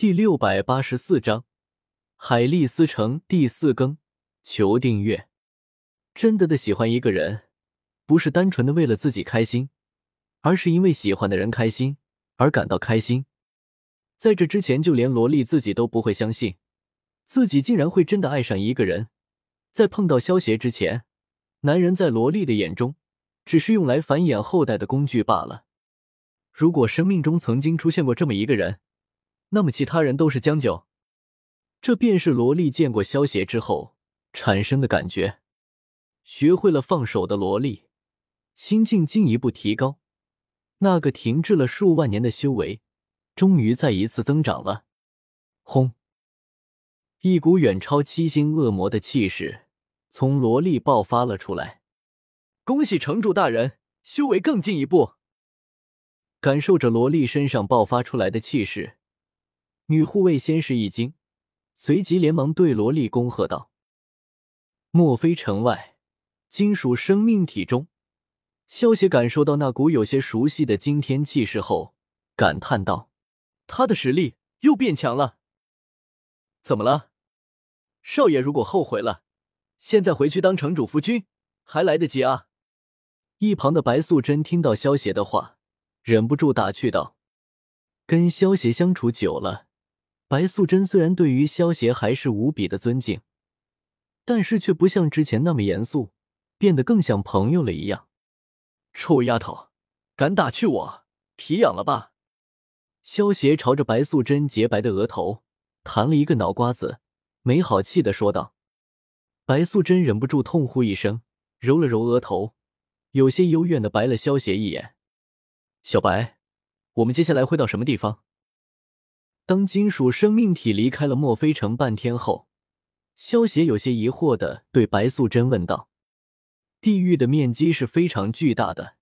第六百八十四章海丽丝城第四更，求订阅。真的的喜欢一个人，不是单纯的为了自己开心，而是因为喜欢的人开心而感到开心。在这之前，就连萝莉自己都不会相信，自己竟然会真的爱上一个人。在碰到萧协之前，男人在萝莉的眼中，只是用来繁衍后代的工具罢了。如果生命中曾经出现过这么一个人，那么其他人都是将就。这便是萝莉见过萧邪之后产生的感觉。学会了放手的萝莉，心境进一步提高，那个停滞了数万年的修为，终于再一次增长了。轰！一股远超七星恶魔的气势从萝莉爆发了出来。恭喜城主大人，修为更进一步。感受着萝莉身上爆发出来的气势，女护卫先是一惊，随即连忙对萝莉恭贺道：“莫非城外金属生命体中，萧邪感受到那股有些熟悉的惊天气势后，感叹道：‘他的实力又变强了。’怎么了，少爷？如果后悔了，现在回去当城主夫君还来得及啊！”一旁的白素贞听到萧邪的话。忍不住打趣道：“跟萧协相处久了，白素贞虽然对于萧协还是无比的尊敬，但是却不像之前那么严肃，变得更像朋友了一样。”臭丫头，敢打趣我，皮痒了吧？萧协朝着白素贞洁白的额头弹了一个脑瓜子，没好气的说道。白素贞忍不住痛呼一声，揉了揉额头，有些幽怨的白了萧协一眼。小白，我们接下来会到什么地方？当金属生命体离开了墨菲城半天后，萧协有些疑惑的对白素贞问道：“地狱的面积是非常巨大的，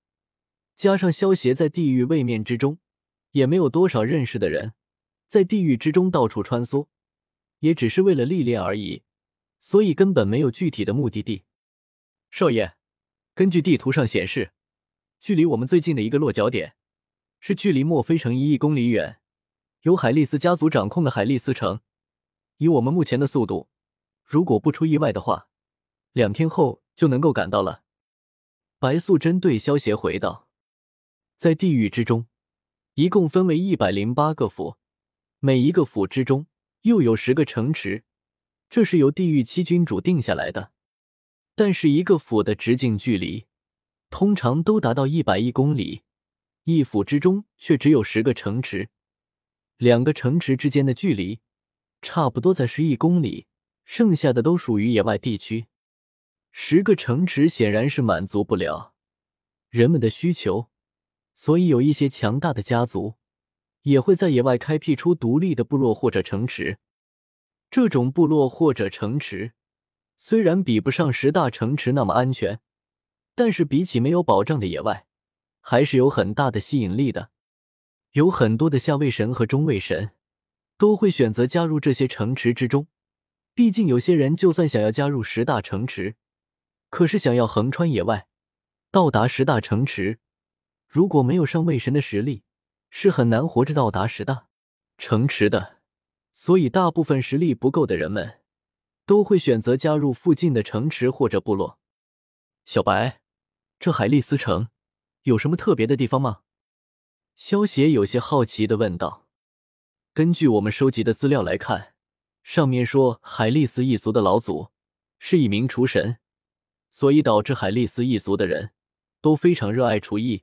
加上萧协在地狱位面之中也没有多少认识的人，在地狱之中到处穿梭，也只是为了历练而已，所以根本没有具体的目的地。”少爷，根据地图上显示。距离我们最近的一个落脚点，是距离墨菲城一亿公里远，由海利斯家族掌控的海利斯城。以我们目前的速度，如果不出意外的话，两天后就能够赶到了。白素贞对萧协回道：“在地狱之中，一共分为一百零八个府，每一个府之中又有十个城池，这是由地狱七君主定下来的。但是一个府的直径距离。”通常都达到一百亿公里，一府之中却只有十个城池，两个城池之间的距离差不多在十亿公里，剩下的都属于野外地区。十个城池显然是满足不了人们的需求，所以有一些强大的家族也会在野外开辟出独立的部落或者城池。这种部落或者城池虽然比不上十大城池那么安全。但是比起没有保障的野外，还是有很大的吸引力的。有很多的下位神和中位神都会选择加入这些城池之中。毕竟有些人就算想要加入十大城池，可是想要横穿野外到达十大城池，如果没有上位神的实力，是很难活着到达十大城池的。所以大部分实力不够的人们都会选择加入附近的城池或者部落。小白。这海利斯城有什么特别的地方吗？萧协有些好奇的问道。根据我们收集的资料来看，上面说海利斯一族的老祖是一名厨神，所以导致海利斯一族的人都非常热爱厨艺，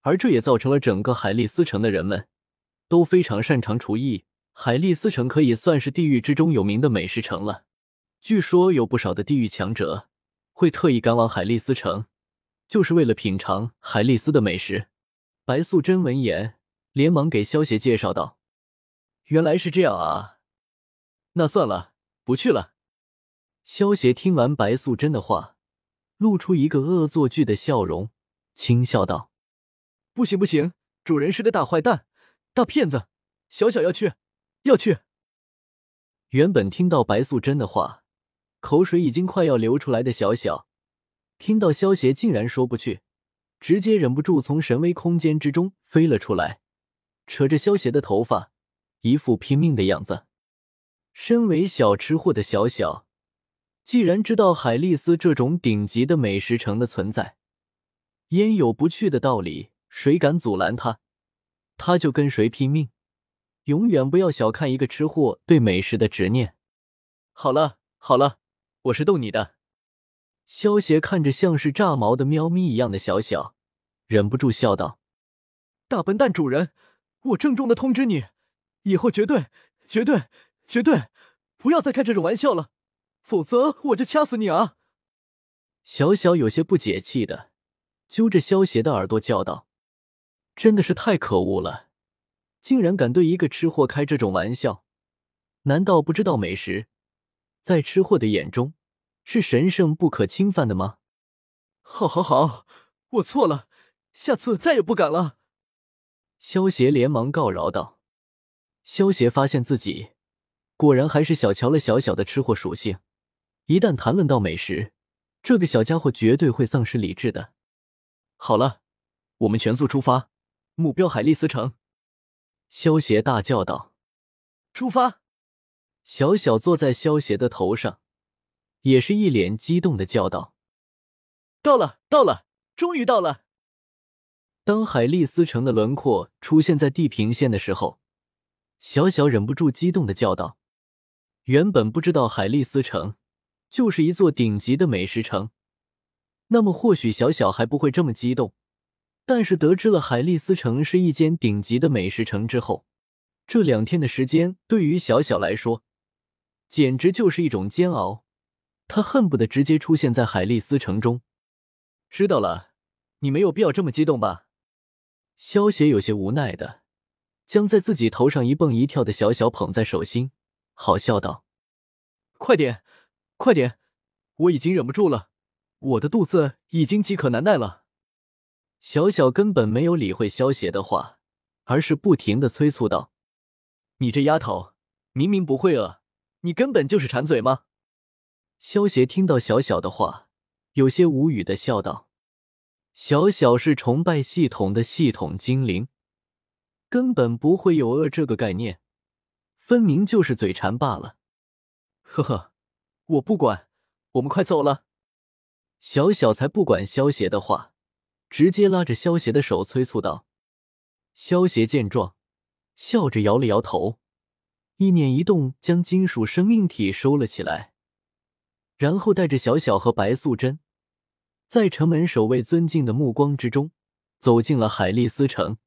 而这也造成了整个海利斯城的人们都非常擅长厨艺。海利斯城可以算是地狱之中有名的美食城了。据说有不少的地狱强者会特意赶往海利斯城。就是为了品尝海丽丝的美食。白素贞闻言，连忙给萧邪介绍道：“原来是这样啊，那算了，不去了。”萧邪听完白素贞的话，露出一个恶作剧的笑容，轻笑道：“不行不行，主人是个大坏蛋、大骗子，小小要去，要去。”原本听到白素贞的话，口水已经快要流出来的小小。听到萧邪竟然说不去，直接忍不住从神威空间之中飞了出来，扯着萧协的头发，一副拼命的样子。身为小吃货的小小，既然知道海丽丝这种顶级的美食城的存在，焉有不去的道理？谁敢阻拦他，他就跟谁拼命。永远不要小看一个吃货对美食的执念。好了好了，我是逗你的。萧邪看着像是炸毛的喵咪一样的小小，忍不住笑道：“大笨蛋主人，我郑重的通知你，以后绝对、绝对、绝对不要再开这种玩笑了，否则我就掐死你啊！”小小有些不解气的揪着萧邪的耳朵叫道：“真的是太可恶了，竟然敢对一个吃货开这种玩笑！难道不知道美食在吃货的眼中？”是神圣不可侵犯的吗？好，好，好，我错了，下次再也不敢了。萧邪连忙告饶道。萧邪发现自己果然还是小瞧了小小的吃货属性，一旦谈论到美食，这个小家伙绝对会丧失理智的。好了，我们全速出发，目标海丽丝城。萧邪大叫道：“出发！”小小坐在萧邪的头上。也是一脸激动的叫道：“到了，到了，终于到了！”当海丽丝城的轮廓出现在地平线的时候，小小忍不住激动的叫道：“原本不知道海丽丝城就是一座顶级的美食城，那么或许小小还不会这么激动。但是得知了海丽丝城是一间顶级的美食城之后，这两天的时间对于小小来说，简直就是一种煎熬。”他恨不得直接出现在海丽丝城中。知道了，你没有必要这么激动吧？萧邪有些无奈的将在自己头上一蹦一跳的小小捧在手心，好笑道：“快点，快点，我已经忍不住了，我的肚子已经饥渴难耐了。”小小根本没有理会萧邪的话，而是不停的催促道：“你这丫头，明明不会饿，你根本就是馋嘴吗？”萧邪听到小小的话，有些无语的笑道：“小小是崇拜系统的系统精灵，根本不会有饿这个概念，分明就是嘴馋罢了。”呵呵，我不管，我们快走了。小小才不管萧邪的话，直接拉着萧邪的手催促道：“萧邪见状，笑着摇了摇头，意念一动，将金属生命体收了起来。”然后带着小小和白素贞，在城门守卫尊敬的目光之中，走进了海利斯城。